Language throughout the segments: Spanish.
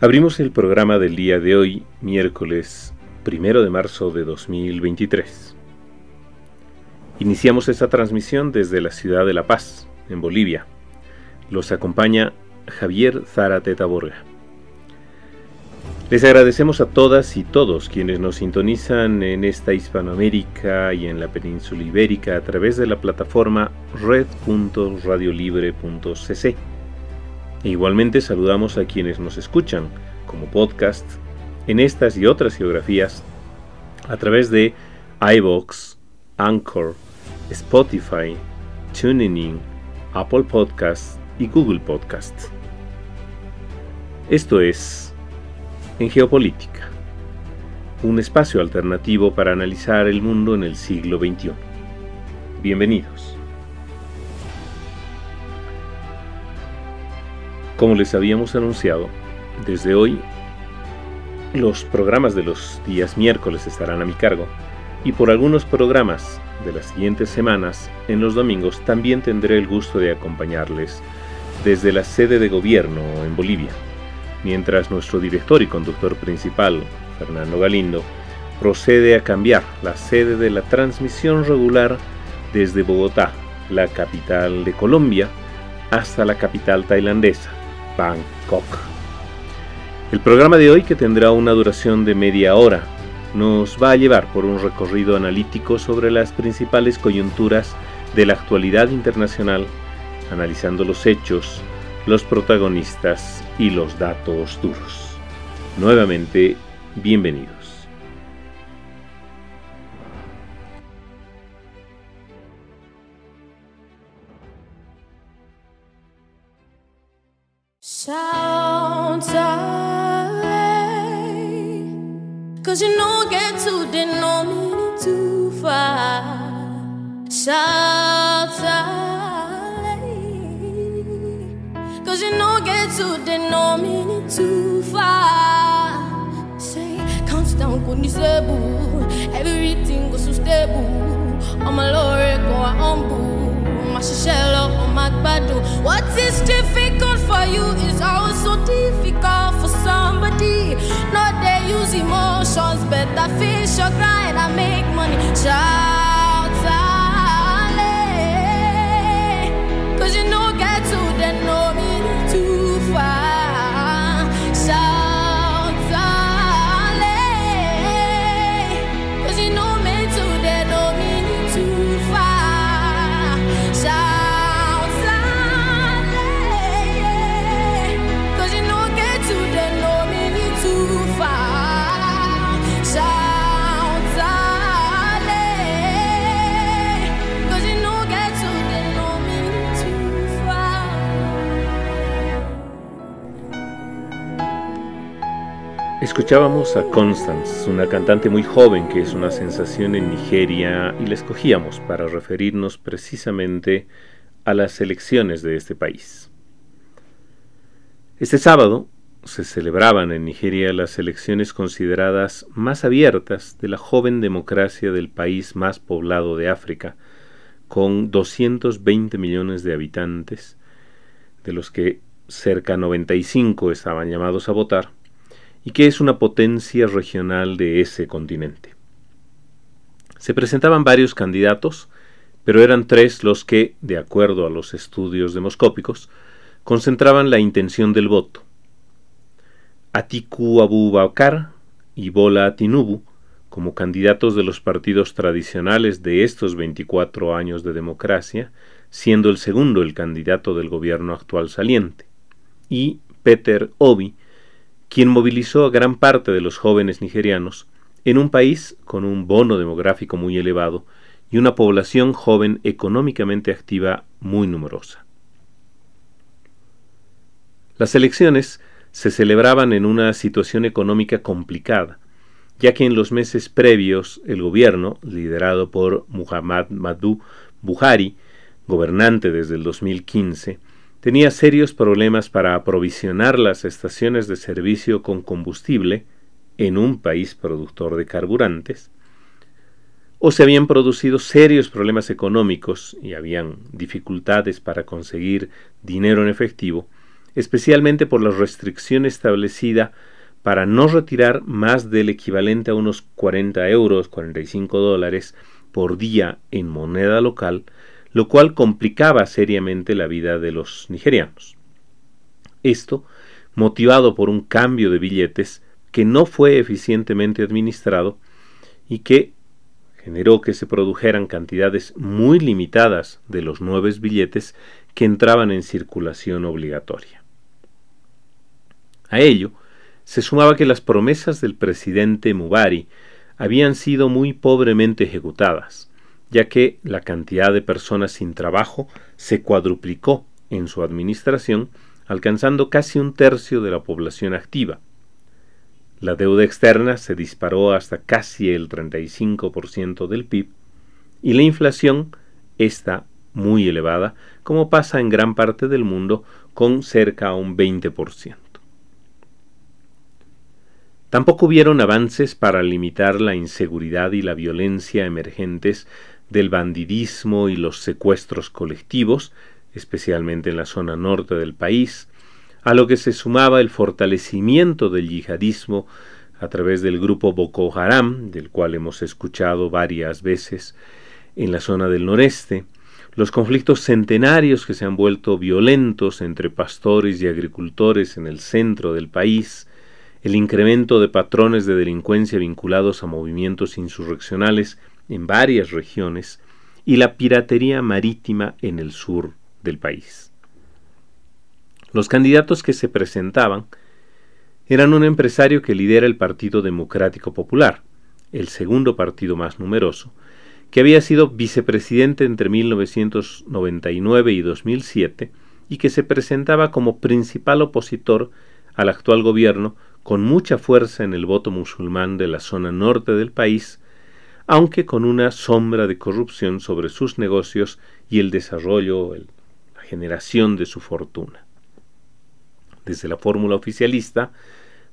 Abrimos el programa del día de hoy, miércoles 1 de marzo de 2023. Iniciamos esta transmisión desde la ciudad de La Paz, en Bolivia. Los acompaña Javier Zárate Taborga. Les agradecemos a todas y todos quienes nos sintonizan en esta Hispanoamérica y en la península ibérica a través de la plataforma red.radiolibre.cc e igualmente saludamos a quienes nos escuchan como podcast en estas y otras geografías a través de iVoox, Anchor, Spotify, TuneIn, Apple Podcasts y Google Podcasts. Esto es En Geopolítica, un espacio alternativo para analizar el mundo en el siglo XXI. Bienvenidos. Como les habíamos anunciado, desde hoy los programas de los días miércoles estarán a mi cargo y por algunos programas de las siguientes semanas, en los domingos, también tendré el gusto de acompañarles desde la sede de gobierno en Bolivia, mientras nuestro director y conductor principal, Fernando Galindo, procede a cambiar la sede de la transmisión regular desde Bogotá, la capital de Colombia, hasta la capital tailandesa, Bangkok. El programa de hoy, que tendrá una duración de media hora, nos va a llevar por un recorrido analítico sobre las principales coyunturas de la actualidad internacional, analizando los hechos, los protagonistas y los datos duros. Nuevamente, bienvenidos. Shout Cause you know get to the no too far. Shout Cause you know get to the no too far. Say, count down, boo. Everything goes so stable. I'm a lord, go on what is difficult for you is also difficult for somebody. Not they use emotions, better fish your grind and make money. Shout, out, eh. Cause you know, Escuchábamos a Constance, una cantante muy joven que es una sensación en Nigeria, y la escogíamos para referirnos precisamente a las elecciones de este país. Este sábado se celebraban en Nigeria las elecciones consideradas más abiertas de la joven democracia del país más poblado de África, con 220 millones de habitantes, de los que cerca 95 estaban llamados a votar, y que es una potencia regional de ese continente. Se presentaban varios candidatos, pero eran tres los que, de acuerdo a los estudios demoscópicos, concentraban la intención del voto. Atiku Abubakar y Bola Tinubu, como candidatos de los partidos tradicionales de estos 24 años de democracia, siendo el segundo el candidato del gobierno actual saliente, y Peter Obi, quien movilizó a gran parte de los jóvenes nigerianos en un país con un bono demográfico muy elevado y una población joven económicamente activa muy numerosa. Las elecciones se celebraban en una situación económica complicada, ya que en los meses previos el gobierno, liderado por Muhammad Madhu Buhari, gobernante desde el 2015, tenía serios problemas para aprovisionar las estaciones de servicio con combustible en un país productor de carburantes, o se habían producido serios problemas económicos y habían dificultades para conseguir dinero en efectivo, especialmente por la restricción establecida para no retirar más del equivalente a unos 40 euros, 45 dólares por día en moneda local, lo cual complicaba seriamente la vida de los nigerianos. Esto, motivado por un cambio de billetes que no fue eficientemente administrado y que generó que se produjeran cantidades muy limitadas de los nuevos billetes que entraban en circulación obligatoria. A ello se sumaba que las promesas del presidente Mubari habían sido muy pobremente ejecutadas, ya que la cantidad de personas sin trabajo se cuadruplicó en su administración, alcanzando casi un tercio de la población activa. La deuda externa se disparó hasta casi el 35% del PIB y la inflación está muy elevada, como pasa en gran parte del mundo, con cerca a un 20%. Tampoco hubieron avances para limitar la inseguridad y la violencia emergentes del bandidismo y los secuestros colectivos, especialmente en la zona norte del país, a lo que se sumaba el fortalecimiento del yihadismo a través del grupo Boko Haram, del cual hemos escuchado varias veces en la zona del noreste, los conflictos centenarios que se han vuelto violentos entre pastores y agricultores en el centro del país, el incremento de patrones de delincuencia vinculados a movimientos insurreccionales en varias regiones y la piratería marítima en el sur del país. Los candidatos que se presentaban eran un empresario que lidera el Partido Democrático Popular, el segundo partido más numeroso, que había sido vicepresidente entre 1999 y 2007 y que se presentaba como principal opositor al actual gobierno con mucha fuerza en el voto musulmán de la zona norte del país, aunque con una sombra de corrupción sobre sus negocios y el desarrollo, la generación de su fortuna. Desde la fórmula oficialista,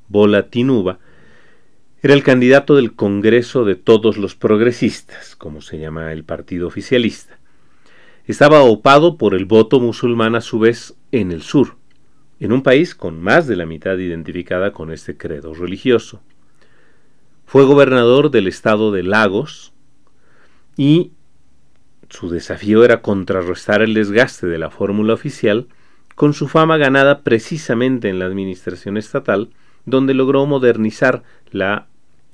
Bola Tinuba era el candidato del Congreso de todos los progresistas, como se llama el partido oficialista. Estaba opado por el voto musulmán a su vez en el sur, en un país con más de la mitad identificada con este credo religioso. Fue gobernador del estado de Lagos y su desafío era contrarrestar el desgaste de la fórmula oficial con su fama ganada precisamente en la administración estatal, donde logró modernizar la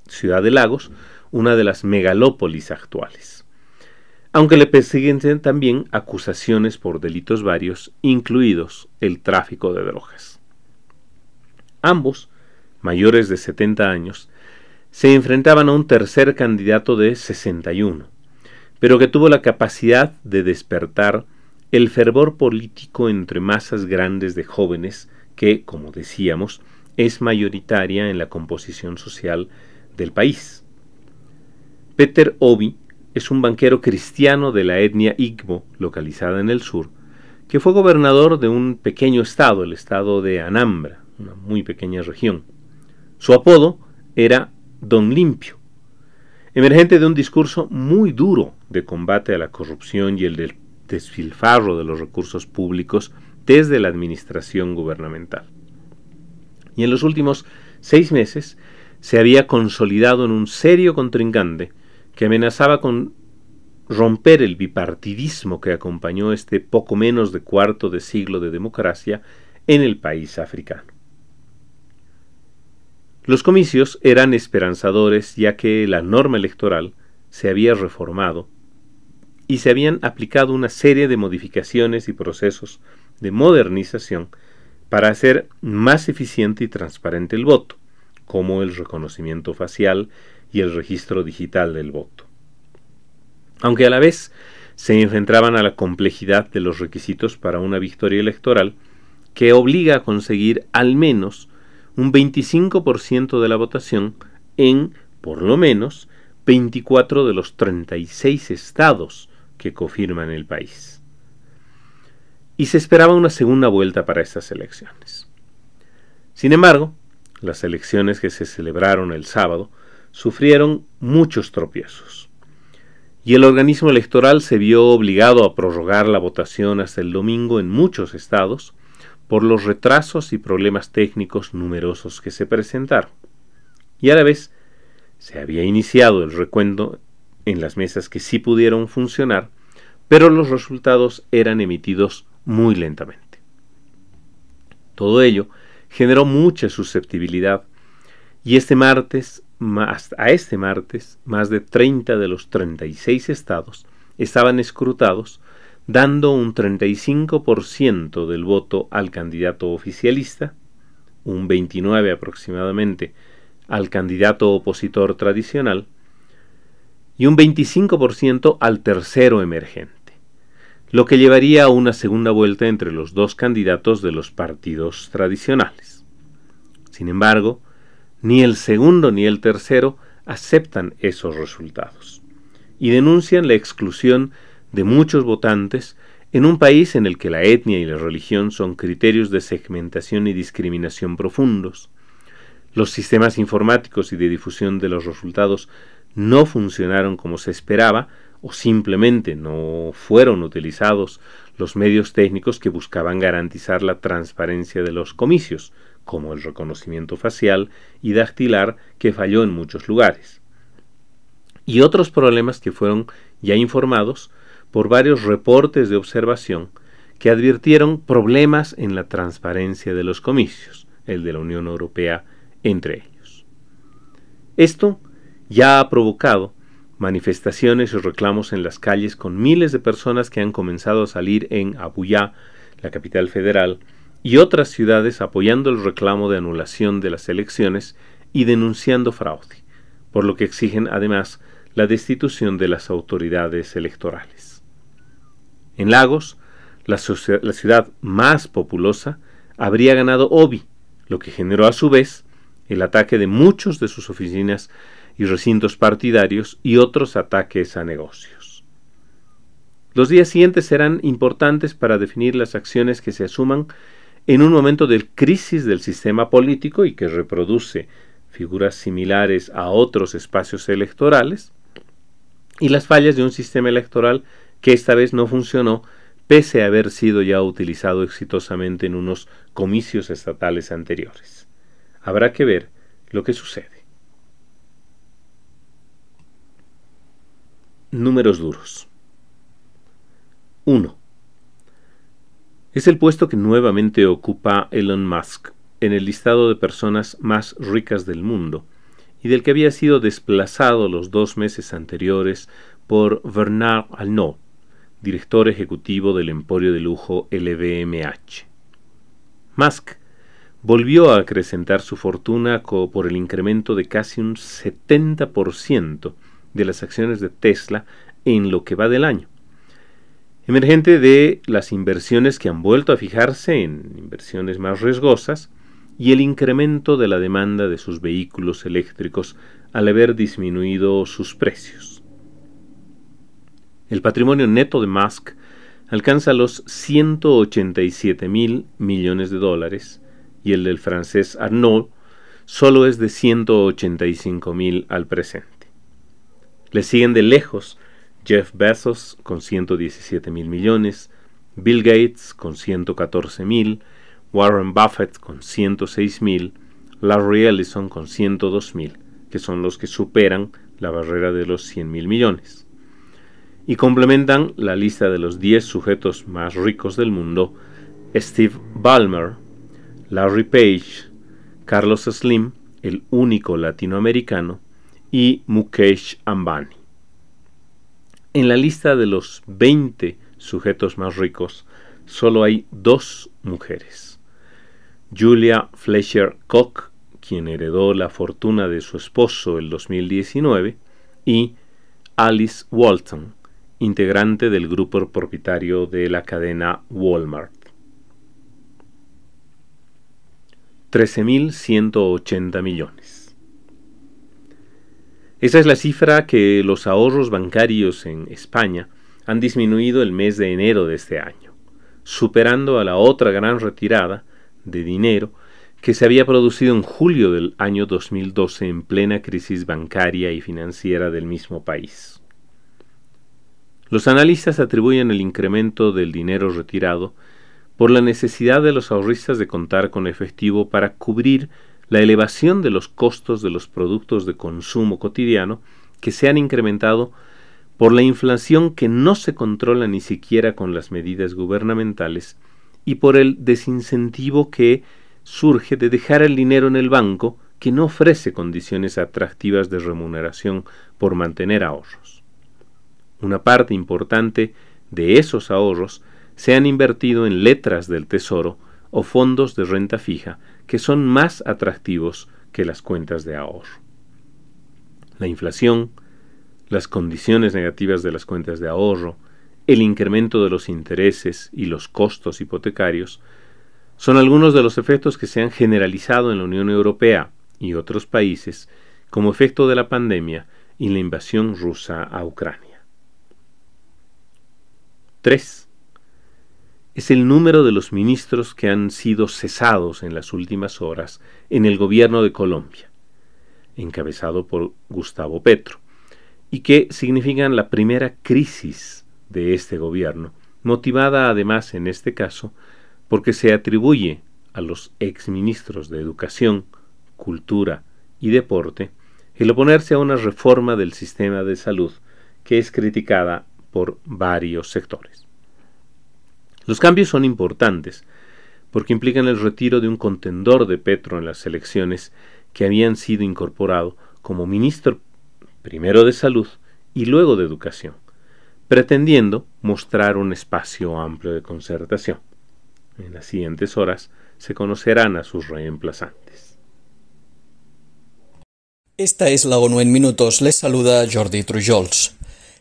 ciudad de Lagos, una de las megalópolis actuales aunque le persiguen también acusaciones por delitos varios, incluidos el tráfico de drogas. Ambos, mayores de 70 años, se enfrentaban a un tercer candidato de 61, pero que tuvo la capacidad de despertar el fervor político entre masas grandes de jóvenes que, como decíamos, es mayoritaria en la composición social del país. Peter Obi es un banquero cristiano de la etnia Igbo, localizada en el sur, que fue gobernador de un pequeño estado, el estado de Anambra, una muy pequeña región. Su apodo era Don Limpio, emergente de un discurso muy duro de combate a la corrupción y el desfilfarro de los recursos públicos desde la administración gubernamental. Y en los últimos seis meses se había consolidado en un serio contrincante que amenazaba con romper el bipartidismo que acompañó este poco menos de cuarto de siglo de democracia en el país africano. Los comicios eran esperanzadores ya que la norma electoral se había reformado y se habían aplicado una serie de modificaciones y procesos de modernización para hacer más eficiente y transparente el voto, como el reconocimiento facial y el registro digital del voto. Aunque a la vez se enfrentaban a la complejidad de los requisitos para una victoria electoral que obliga a conseguir al menos un 25% de la votación en, por lo menos, 24 de los 36 estados que confirman el país. Y se esperaba una segunda vuelta para estas elecciones. Sin embargo, las elecciones que se celebraron el sábado sufrieron muchos tropiezos. Y el organismo electoral se vio obligado a prorrogar la votación hasta el domingo en muchos estados por los retrasos y problemas técnicos numerosos que se presentaron. Y a la vez se había iniciado el recuento en las mesas que sí pudieron funcionar, pero los resultados eran emitidos muy lentamente. Todo ello generó mucha susceptibilidad y este martes, más, a este martes, más de 30 de los 36 estados estaban escrutados, dando un 35% del voto al candidato oficialista, un 29 aproximadamente al candidato opositor tradicional y un 25% al tercero emergente, lo que llevaría a una segunda vuelta entre los dos candidatos de los partidos tradicionales. Sin embargo, ni el segundo ni el tercero aceptan esos resultados y denuncian la exclusión de muchos votantes en un país en el que la etnia y la religión son criterios de segmentación y discriminación profundos, los sistemas informáticos y de difusión de los resultados no funcionaron como se esperaba o simplemente no fueron utilizados los medios técnicos que buscaban garantizar la transparencia de los comicios, como el reconocimiento facial y dactilar que falló en muchos lugares. Y otros problemas que fueron ya informados por varios reportes de observación que advirtieron problemas en la transparencia de los comicios, el de la Unión Europea entre ellos. Esto ya ha provocado manifestaciones y reclamos en las calles con miles de personas que han comenzado a salir en Abuya, la capital federal, y otras ciudades apoyando el reclamo de anulación de las elecciones y denunciando fraude, por lo que exigen además la destitución de las autoridades electorales. En Lagos, la, la ciudad más populosa, habría ganado Obi, lo que generó a su vez el ataque de muchos de sus oficinas y recintos partidarios y otros ataques a negocios. Los días siguientes serán importantes para definir las acciones que se asuman en un momento de crisis del sistema político y que reproduce figuras similares a otros espacios electorales, y las fallas de un sistema electoral que esta vez no funcionó pese a haber sido ya utilizado exitosamente en unos comicios estatales anteriores. Habrá que ver lo que sucede. Números duros. 1. Es el puesto que nuevamente ocupa Elon Musk en el listado de personas más ricas del mundo y del que había sido desplazado los dos meses anteriores por Bernard Arnault, director ejecutivo del emporio de lujo LVMH. Musk volvió a acrecentar su fortuna por el incremento de casi un 70% de las acciones de Tesla en lo que va del año. Emergente de las inversiones que han vuelto a fijarse en inversiones más riesgosas y el incremento de la demanda de sus vehículos eléctricos al haber disminuido sus precios. El patrimonio neto de Musk alcanza los 187 mil millones de dólares, y el del francés Arnaud solo es de 185 mil al presente. Le siguen de lejos Jeff Bezos con 117 mil millones, Bill Gates con 114 mil, Warren Buffett con 106 mil, Larry Ellison con 102 mil, que son los que superan la barrera de los 100 mil millones. Y complementan la lista de los 10 sujetos más ricos del mundo Steve Ballmer, Larry Page, Carlos Slim, el único latinoamericano, y Mukesh Ambani. En la lista de los 20 sujetos más ricos, solo hay dos mujeres. Julia Fletcher Koch, quien heredó la fortuna de su esposo el 2019, y Alice Walton, integrante del grupo propietario de la cadena Walmart. 13.180 millones. Esa es la cifra que los ahorros bancarios en España han disminuido el mes de enero de este año, superando a la otra gran retirada de dinero que se había producido en julio del año 2012 en plena crisis bancaria y financiera del mismo país. Los analistas atribuyen el incremento del dinero retirado por la necesidad de los ahorristas de contar con efectivo para cubrir la elevación de los costos de los productos de consumo cotidiano que se han incrementado por la inflación que no se controla ni siquiera con las medidas gubernamentales y por el desincentivo que surge de dejar el dinero en el banco que no ofrece condiciones atractivas de remuneración por mantener ahorros. Una parte importante de esos ahorros se han invertido en letras del tesoro o fondos de renta fija que son más atractivos que las cuentas de ahorro. La inflación, las condiciones negativas de las cuentas de ahorro, el incremento de los intereses y los costos hipotecarios son algunos de los efectos que se han generalizado en la Unión Europea y otros países como efecto de la pandemia y la invasión rusa a Ucrania. 3. Es el número de los ministros que han sido cesados en las últimas horas en el gobierno de Colombia, encabezado por Gustavo Petro, y que significan la primera crisis de este gobierno, motivada además en este caso porque se atribuye a los exministros de Educación, Cultura y Deporte el oponerse a una reforma del sistema de salud que es criticada por varios sectores. Los cambios son importantes porque implican el retiro de un contendor de Petro en las elecciones que habían sido incorporado como ministro primero de Salud y luego de Educación, pretendiendo mostrar un espacio amplio de concertación. En las siguientes horas se conocerán a sus reemplazantes. Esta es la ONU en minutos. Les saluda Jordi Trujols.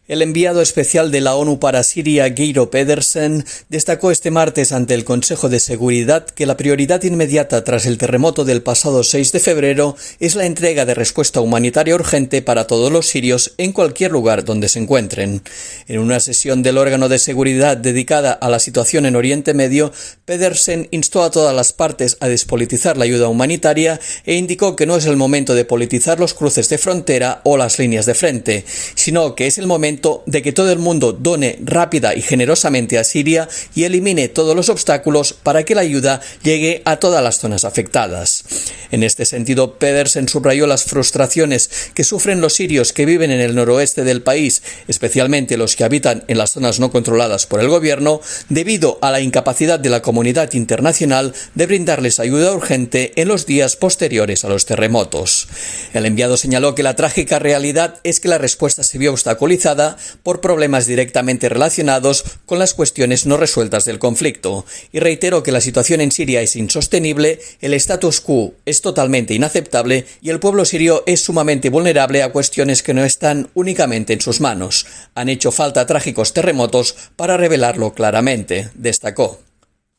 El enviado especial de la ONU para Siria, Geiro Pedersen, destacó este martes ante el Consejo de Seguridad que la prioridad inmediata tras el terremoto del pasado 6 de febrero es la entrega de respuesta humanitaria urgente para todos los sirios en cualquier lugar donde se encuentren. En una sesión del órgano de seguridad dedicada a la situación en Oriente Medio, Pedersen instó a todas las partes a despolitizar la ayuda humanitaria e indicó que no es el momento de politizar los cruces de frontera o las líneas de frente, sino que es el momento de que todo el mundo done rápida y generosamente a Siria y elimine todos los obstáculos para que la ayuda llegue a todas las zonas afectadas. En este sentido, Pedersen subrayó las frustraciones que sufren los sirios que viven en el noroeste del país, especialmente los que habitan en las zonas no controladas por el gobierno, debido a la incapacidad de la comunidad internacional de brindarles ayuda urgente en los días posteriores a los terremotos. El enviado señaló que la trágica realidad es que la respuesta se vio obstaculizada por problemas directamente relacionados con las cuestiones no resueltas del conflicto, y reiteró que la situación en Siria es insostenible, el status quo es totalmente inaceptable y el pueblo sirio es sumamente vulnerable a cuestiones que no están únicamente en sus manos. Han hecho falta trágicos terremotos para revelarlo claramente, destacó.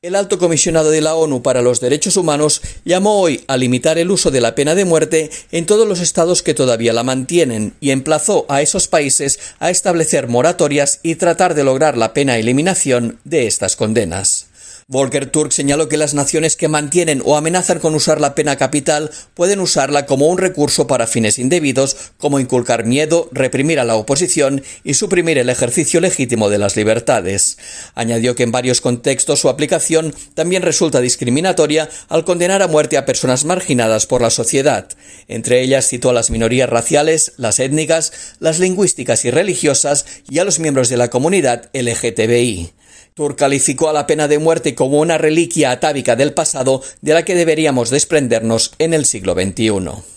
El alto comisionado de la ONU para los Derechos Humanos llamó hoy a limitar el uso de la pena de muerte en todos los estados que todavía la mantienen y emplazó a esos países a establecer moratorias y tratar de lograr la pena eliminación de estas condenas. Volker Turk señaló que las naciones que mantienen o amenazan con usar la pena capital pueden usarla como un recurso para fines indebidos, como inculcar miedo, reprimir a la oposición y suprimir el ejercicio legítimo de las libertades. Añadió que en varios contextos su aplicación también resulta discriminatoria al condenar a muerte a personas marginadas por la sociedad. Entre ellas citó a las minorías raciales, las étnicas, las lingüísticas y religiosas y a los miembros de la comunidad LGTBI. Tur calificó a la pena de muerte como una reliquia atávica del pasado de la que deberíamos desprendernos en el siglo XXI.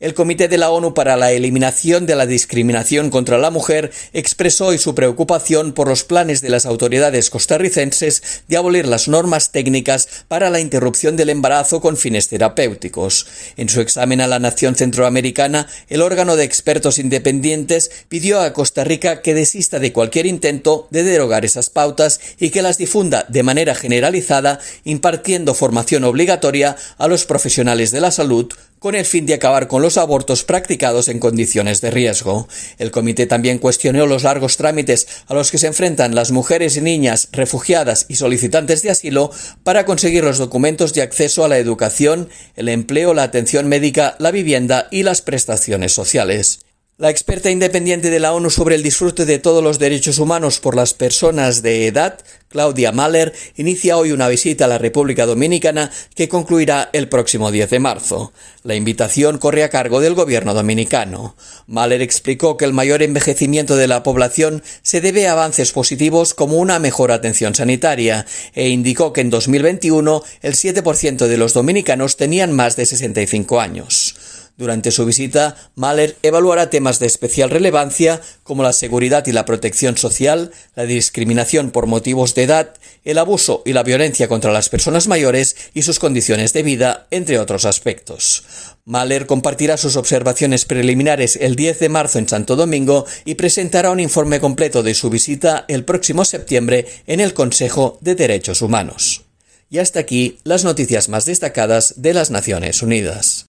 El Comité de la ONU para la Eliminación de la Discriminación contra la Mujer expresó hoy su preocupación por los planes de las autoridades costarricenses de abolir las normas técnicas para la interrupción del embarazo con fines terapéuticos. En su examen a la nación centroamericana, el órgano de expertos independientes pidió a Costa Rica que desista de cualquier intento de derogar esas pautas y que las difunda de manera generalizada, impartiendo formación obligatoria a los profesionales de la salud con el fin de acabar con los abortos practicados en condiciones de riesgo. El comité también cuestionó los largos trámites a los que se enfrentan las mujeres y niñas refugiadas y solicitantes de asilo para conseguir los documentos de acceso a la educación, el empleo, la atención médica, la vivienda y las prestaciones sociales. La experta independiente de la ONU sobre el disfrute de todos los derechos humanos por las personas de edad, Claudia Mahler, inicia hoy una visita a la República Dominicana que concluirá el próximo 10 de marzo. La invitación corre a cargo del gobierno dominicano. Mahler explicó que el mayor envejecimiento de la población se debe a avances positivos como una mejor atención sanitaria e indicó que en 2021 el 7% de los dominicanos tenían más de 65 años. Durante su visita, Mahler evaluará temas de especial relevancia como la seguridad y la protección social, la discriminación por motivos de edad, el abuso y la violencia contra las personas mayores y sus condiciones de vida, entre otros aspectos. Mahler compartirá sus observaciones preliminares el 10 de marzo en Santo Domingo y presentará un informe completo de su visita el próximo septiembre en el Consejo de Derechos Humanos. Y hasta aquí las noticias más destacadas de las Naciones Unidas.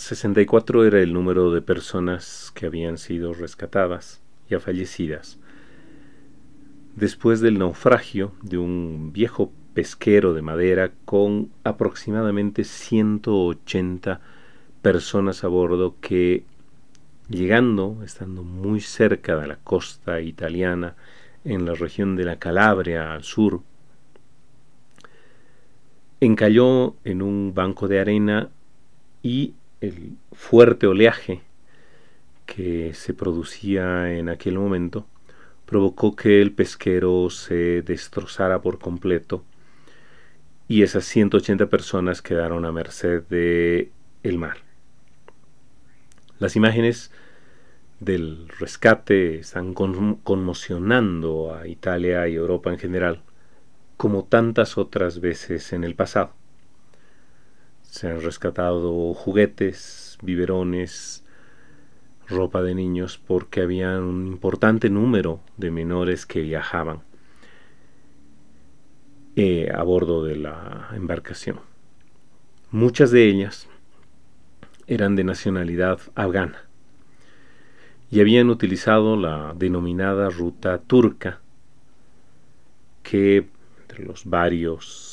64 era el número de personas que habían sido rescatadas, ya fallecidas, después del naufragio de un viejo pesquero de madera con aproximadamente 180 personas a bordo que, llegando, estando muy cerca de la costa italiana, en la región de la Calabria al sur, encalló en un banco de arena y el fuerte oleaje que se producía en aquel momento provocó que el pesquero se destrozara por completo y esas 180 personas quedaron a merced de el mar. Las imágenes del rescate están conmocionando a Italia y Europa en general, como tantas otras veces en el pasado. Se han rescatado juguetes, biberones, ropa de niños porque había un importante número de menores que viajaban eh, a bordo de la embarcación. Muchas de ellas eran de nacionalidad afgana y habían utilizado la denominada ruta turca que entre los varios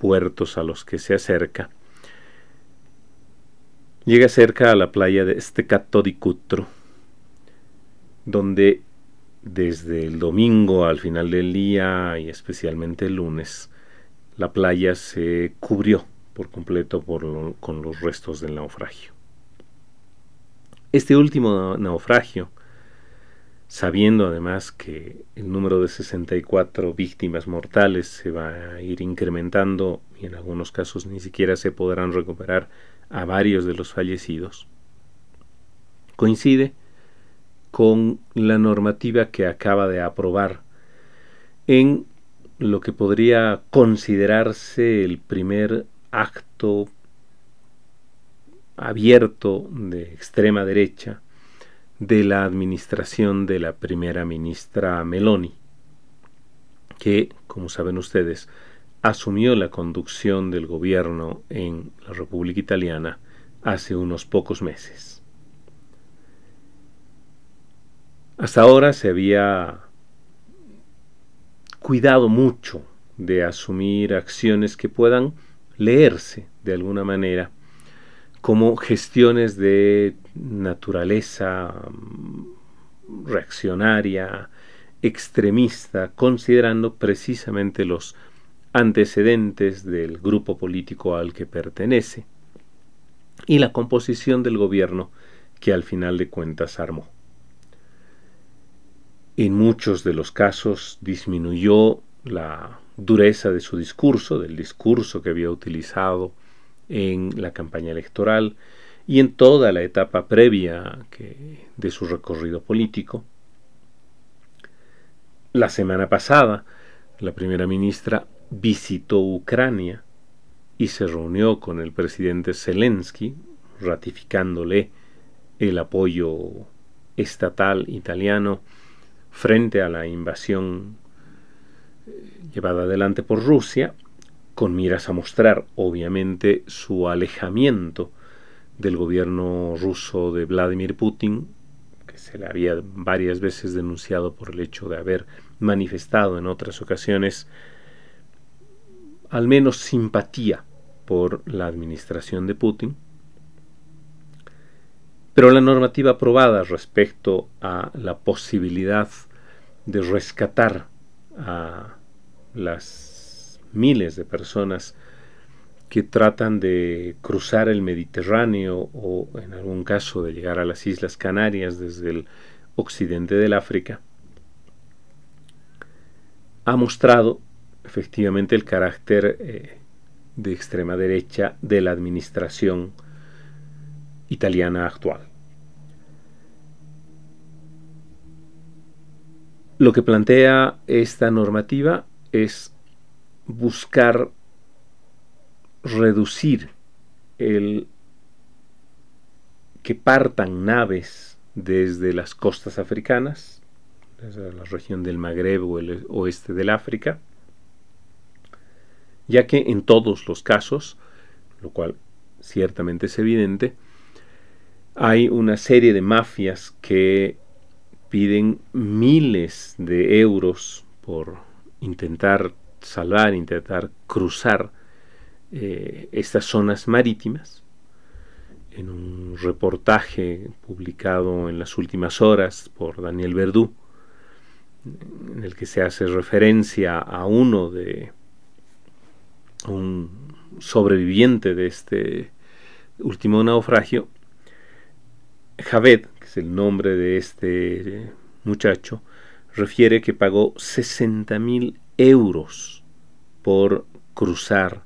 puertos a los que se acerca. Llega cerca a la playa de Estecato di Cutro, donde desde el domingo al final del día y especialmente el lunes, la playa se cubrió por completo con los restos del naufragio. Este último naufragio sabiendo además que el número de 64 víctimas mortales se va a ir incrementando y en algunos casos ni siquiera se podrán recuperar a varios de los fallecidos, coincide con la normativa que acaba de aprobar en lo que podría considerarse el primer acto abierto de extrema derecha de la administración de la primera ministra Meloni, que, como saben ustedes, asumió la conducción del gobierno en la República Italiana hace unos pocos meses. Hasta ahora se había cuidado mucho de asumir acciones que puedan leerse de alguna manera como gestiones de naturaleza mm, reaccionaria, extremista, considerando precisamente los antecedentes del grupo político al que pertenece y la composición del gobierno que al final de cuentas armó. En muchos de los casos disminuyó la dureza de su discurso, del discurso que había utilizado en la campaña electoral y en toda la etapa previa de su recorrido político. La semana pasada, la primera ministra visitó Ucrania y se reunió con el presidente Zelensky, ratificándole el apoyo estatal italiano frente a la invasión eh, llevada adelante por Rusia, con miras a mostrar, obviamente, su alejamiento del gobierno ruso de Vladimir Putin, que se le había varias veces denunciado por el hecho de haber manifestado en otras ocasiones al menos simpatía por la administración de Putin. Pero la normativa aprobada respecto a la posibilidad de rescatar a las miles de personas que tratan de cruzar el Mediterráneo o en algún caso de llegar a las Islas Canarias desde el occidente del África, ha mostrado efectivamente el carácter eh, de extrema derecha de la administración italiana actual. Lo que plantea esta normativa es buscar reducir el que partan naves desde las costas africanas, desde la región del Magreb o el oeste del África, ya que en todos los casos, lo cual ciertamente es evidente, hay una serie de mafias que piden miles de euros por intentar salvar, intentar cruzar eh, estas zonas marítimas. En un reportaje publicado en las últimas horas por Daniel Verdú, en el que se hace referencia a uno de un sobreviviente de este último naufragio, Javed, que es el nombre de este muchacho, refiere que pagó 60 mil euros por cruzar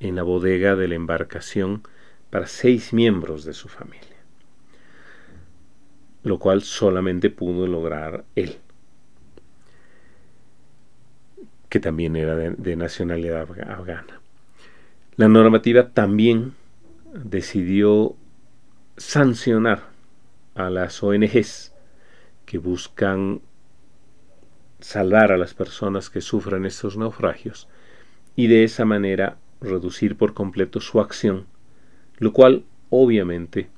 en la bodega de la embarcación para seis miembros de su familia, lo cual solamente pudo lograr él que también era de, nacionalidad afgana. La normativa también decidió sancionar a las ONGs que buscan salvar a las personas que sufren estos naufragios y de esa manera reducir por completo su acción, lo cual obviamente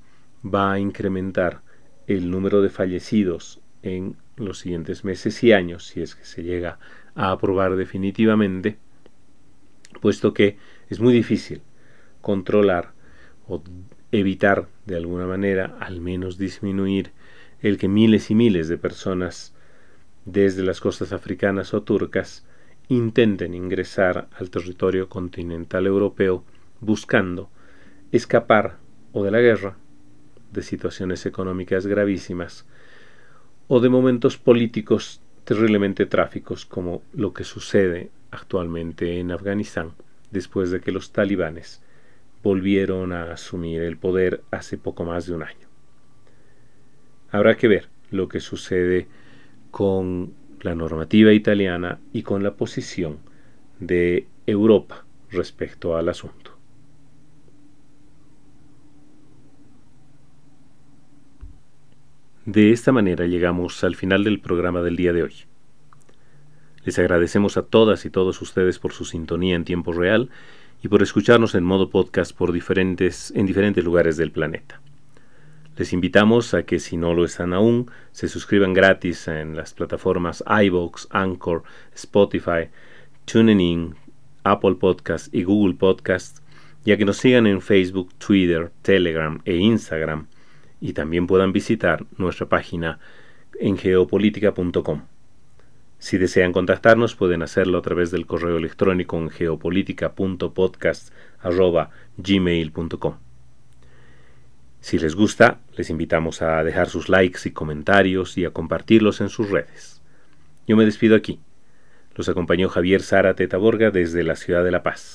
va a incrementar el número de fallecidos en los siguientes meses y años si es que se llega a aprobar definitivamente, puesto que es muy difícil controlar o evitar de alguna manera, al menos disminuir, el que miles y miles de personas desde las costas africanas o turcas intenten ingresar al territorio continental europeo buscando escapar o de la guerra, de situaciones económicas gravísimas, o de momentos políticos terriblemente tráficos como lo que sucede actualmente en Afganistán después de que los talibanes volvieron a asumir el poder hace poco más de un año. Habrá que ver lo que sucede con la normativa italiana y con la posición de Europa respecto al asunto. De esta manera llegamos al final del programa del día de hoy. Les agradecemos a todas y todos ustedes por su sintonía en tiempo real y por escucharnos en modo podcast por diferentes, en diferentes lugares del planeta. Les invitamos a que si no lo están aún, se suscriban gratis en las plataformas iVoox, Anchor, Spotify, TuneIn, Apple Podcast y Google Podcast ya que nos sigan en Facebook, Twitter, Telegram e Instagram y también puedan visitar nuestra página en geopolítica.com. Si desean contactarnos pueden hacerlo a través del correo electrónico en geopolítica.podcast.gmail.com. Si les gusta, les invitamos a dejar sus likes y comentarios y a compartirlos en sus redes. Yo me despido aquí. Los acompañó Javier Zárate Taborga desde la ciudad de La Paz.